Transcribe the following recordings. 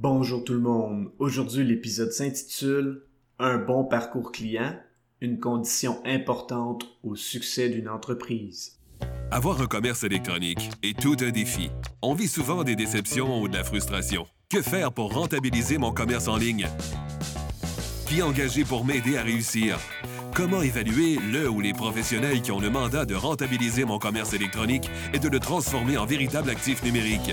Bonjour tout le monde. Aujourd'hui, l'épisode s'intitule Un bon parcours client, une condition importante au succès d'une entreprise. Avoir un commerce électronique est tout un défi. On vit souvent des déceptions ou de la frustration. Que faire pour rentabiliser mon commerce en ligne? Qui engager pour m'aider à réussir? Comment évaluer le ou les professionnels qui ont le mandat de rentabiliser mon commerce électronique et de le transformer en véritable actif numérique?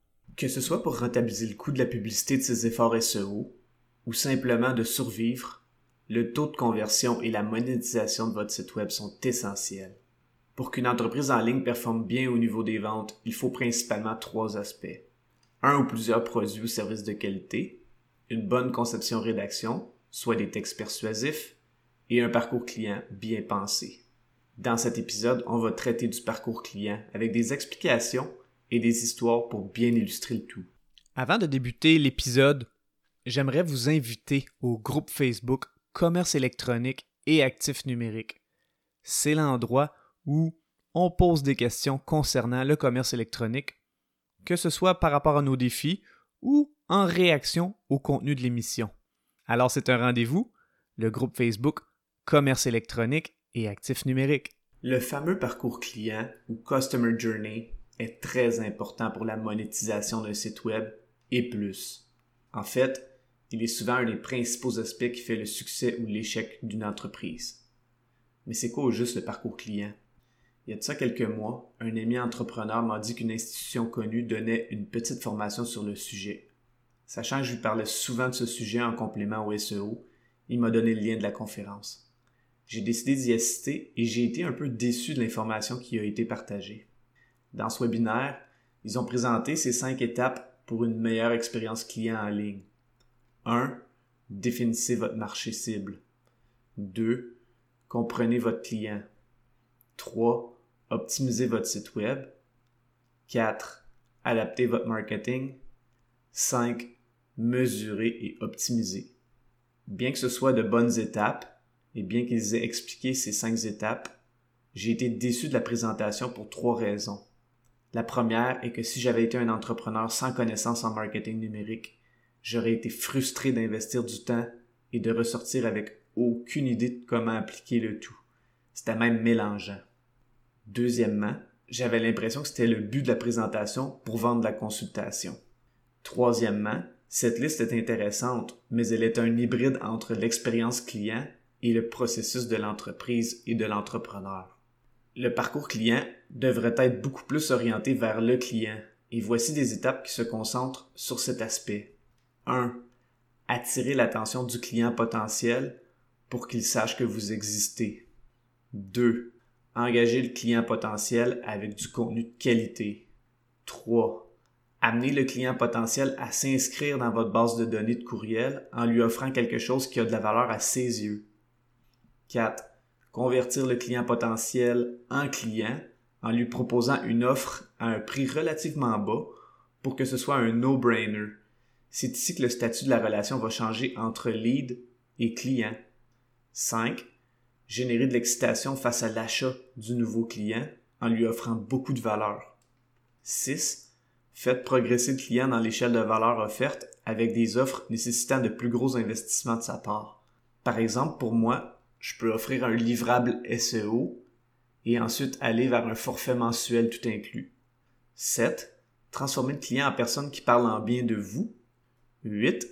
Que ce soit pour rentabiliser le coût de la publicité de ses efforts SEO ou simplement de survivre, le taux de conversion et la monétisation de votre site web sont essentiels. Pour qu'une entreprise en ligne performe bien au niveau des ventes, il faut principalement trois aspects. Un ou plusieurs produits ou services de qualité, une bonne conception-rédaction, soit des textes persuasifs, et un parcours client bien pensé. Dans cet épisode, on va traiter du parcours client avec des explications et des histoires pour bien illustrer le tout. Avant de débuter l'épisode, j'aimerais vous inviter au groupe Facebook Commerce électronique et actifs numériques. C'est l'endroit où on pose des questions concernant le commerce électronique, que ce soit par rapport à nos défis ou en réaction au contenu de l'émission. Alors c'est un rendez-vous, le groupe Facebook Commerce électronique et actifs numériques. Le fameux parcours client ou Customer Journey est très important pour la monétisation d'un site web et plus. En fait, il est souvent un des principaux aspects qui fait le succès ou l'échec d'une entreprise. Mais c'est quoi au juste le parcours client? Il y a de ça quelques mois, un ami entrepreneur m'a dit qu'une institution connue donnait une petite formation sur le sujet. Sachant que je lui parlais souvent de ce sujet en complément au SEO, il m'a donné le lien de la conférence. J'ai décidé d'y assister et j'ai été un peu déçu de l'information qui a été partagée. Dans ce webinaire, ils ont présenté ces cinq étapes pour une meilleure expérience client en ligne. 1. Définissez votre marché cible. 2. Comprenez votre client. 3. Optimisez votre site web. 4. Adaptez votre marketing. 5. Mesurez et optimisez. Bien que ce soit de bonnes étapes, et bien qu'ils aient expliqué ces cinq étapes, j'ai été déçu de la présentation pour trois raisons. La première est que si j'avais été un entrepreneur sans connaissance en marketing numérique, j'aurais été frustré d'investir du temps et de ressortir avec aucune idée de comment appliquer le tout. C'était même mélangeant. Deuxièmement, j'avais l'impression que c'était le but de la présentation pour vendre la consultation. Troisièmement, cette liste est intéressante, mais elle est un hybride entre l'expérience client et le processus de l'entreprise et de l'entrepreneur. Le parcours client devrait être beaucoup plus orienté vers le client et voici des étapes qui se concentrent sur cet aspect. 1. Attirer l'attention du client potentiel pour qu'il sache que vous existez. 2. Engager le client potentiel avec du contenu de qualité. 3. Amener le client potentiel à s'inscrire dans votre base de données de courriel en lui offrant quelque chose qui a de la valeur à ses yeux. 4 convertir le client potentiel en client en lui proposant une offre à un prix relativement bas pour que ce soit un no-brainer. C'est ici que le statut de la relation va changer entre lead et client. 5. Générer de l'excitation face à l'achat du nouveau client en lui offrant beaucoup de valeur. 6. Faites progresser le client dans l'échelle de valeur offerte avec des offres nécessitant de plus gros investissements de sa part. Par exemple, pour moi, je peux offrir un livrable SEO et ensuite aller vers un forfait mensuel tout inclus. 7. Transformer le client en personne qui parle en bien de vous. 8.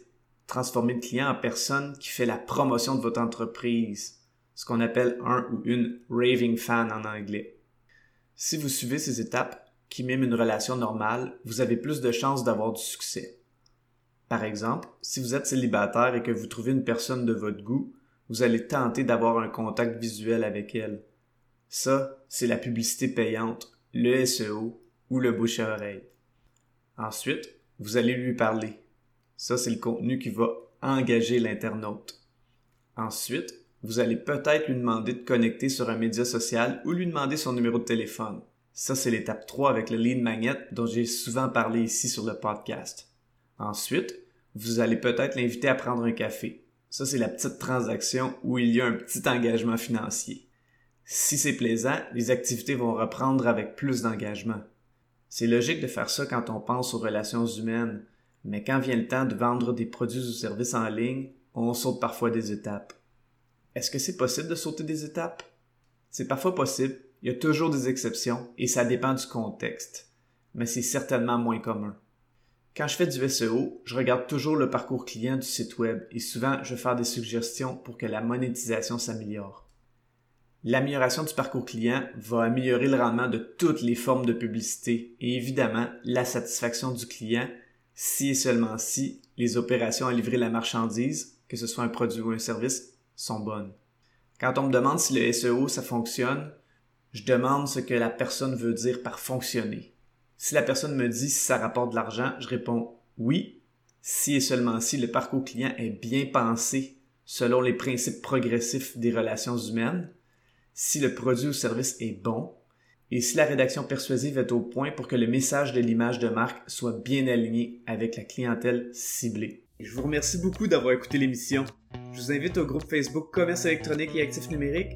Transformer le client en personne qui fait la promotion de votre entreprise, ce qu'on appelle un ou une raving fan en anglais. Si vous suivez ces étapes qui miment une relation normale, vous avez plus de chances d'avoir du succès. Par exemple, si vous êtes célibataire et que vous trouvez une personne de votre goût, vous allez tenter d'avoir un contact visuel avec elle. Ça, c'est la publicité payante, le SEO ou le bouche à oreille. Ensuite, vous allez lui parler. Ça, c'est le contenu qui va engager l'internaute. Ensuite, vous allez peut-être lui demander de connecter sur un média social ou lui demander son numéro de téléphone. Ça, c'est l'étape 3 avec le lead magnet dont j'ai souvent parlé ici sur le podcast. Ensuite, vous allez peut-être l'inviter à prendre un café. Ça, c'est la petite transaction où il y a un petit engagement financier. Si c'est plaisant, les activités vont reprendre avec plus d'engagement. C'est logique de faire ça quand on pense aux relations humaines, mais quand vient le temps de vendre des produits ou services en ligne, on saute parfois des étapes. Est-ce que c'est possible de sauter des étapes? C'est parfois possible, il y a toujours des exceptions et ça dépend du contexte, mais c'est certainement moins commun. Quand je fais du SEO, je regarde toujours le parcours client du site web et souvent je vais faire des suggestions pour que la monétisation s'améliore. L'amélioration du parcours client va améliorer le rendement de toutes les formes de publicité et évidemment la satisfaction du client si et seulement si les opérations à livrer la marchandise, que ce soit un produit ou un service, sont bonnes. Quand on me demande si le SEO ça fonctionne, je demande ce que la personne veut dire par fonctionner. Si la personne me dit si ça rapporte de l'argent, je réponds oui, si et seulement si le parcours client est bien pensé selon les principes progressifs des relations humaines, si le produit ou service est bon, et si la rédaction persuasive est au point pour que le message de l'image de marque soit bien aligné avec la clientèle ciblée. Je vous remercie beaucoup d'avoir écouté l'émission. Je vous invite au groupe Facebook Commerce électronique et actifs numériques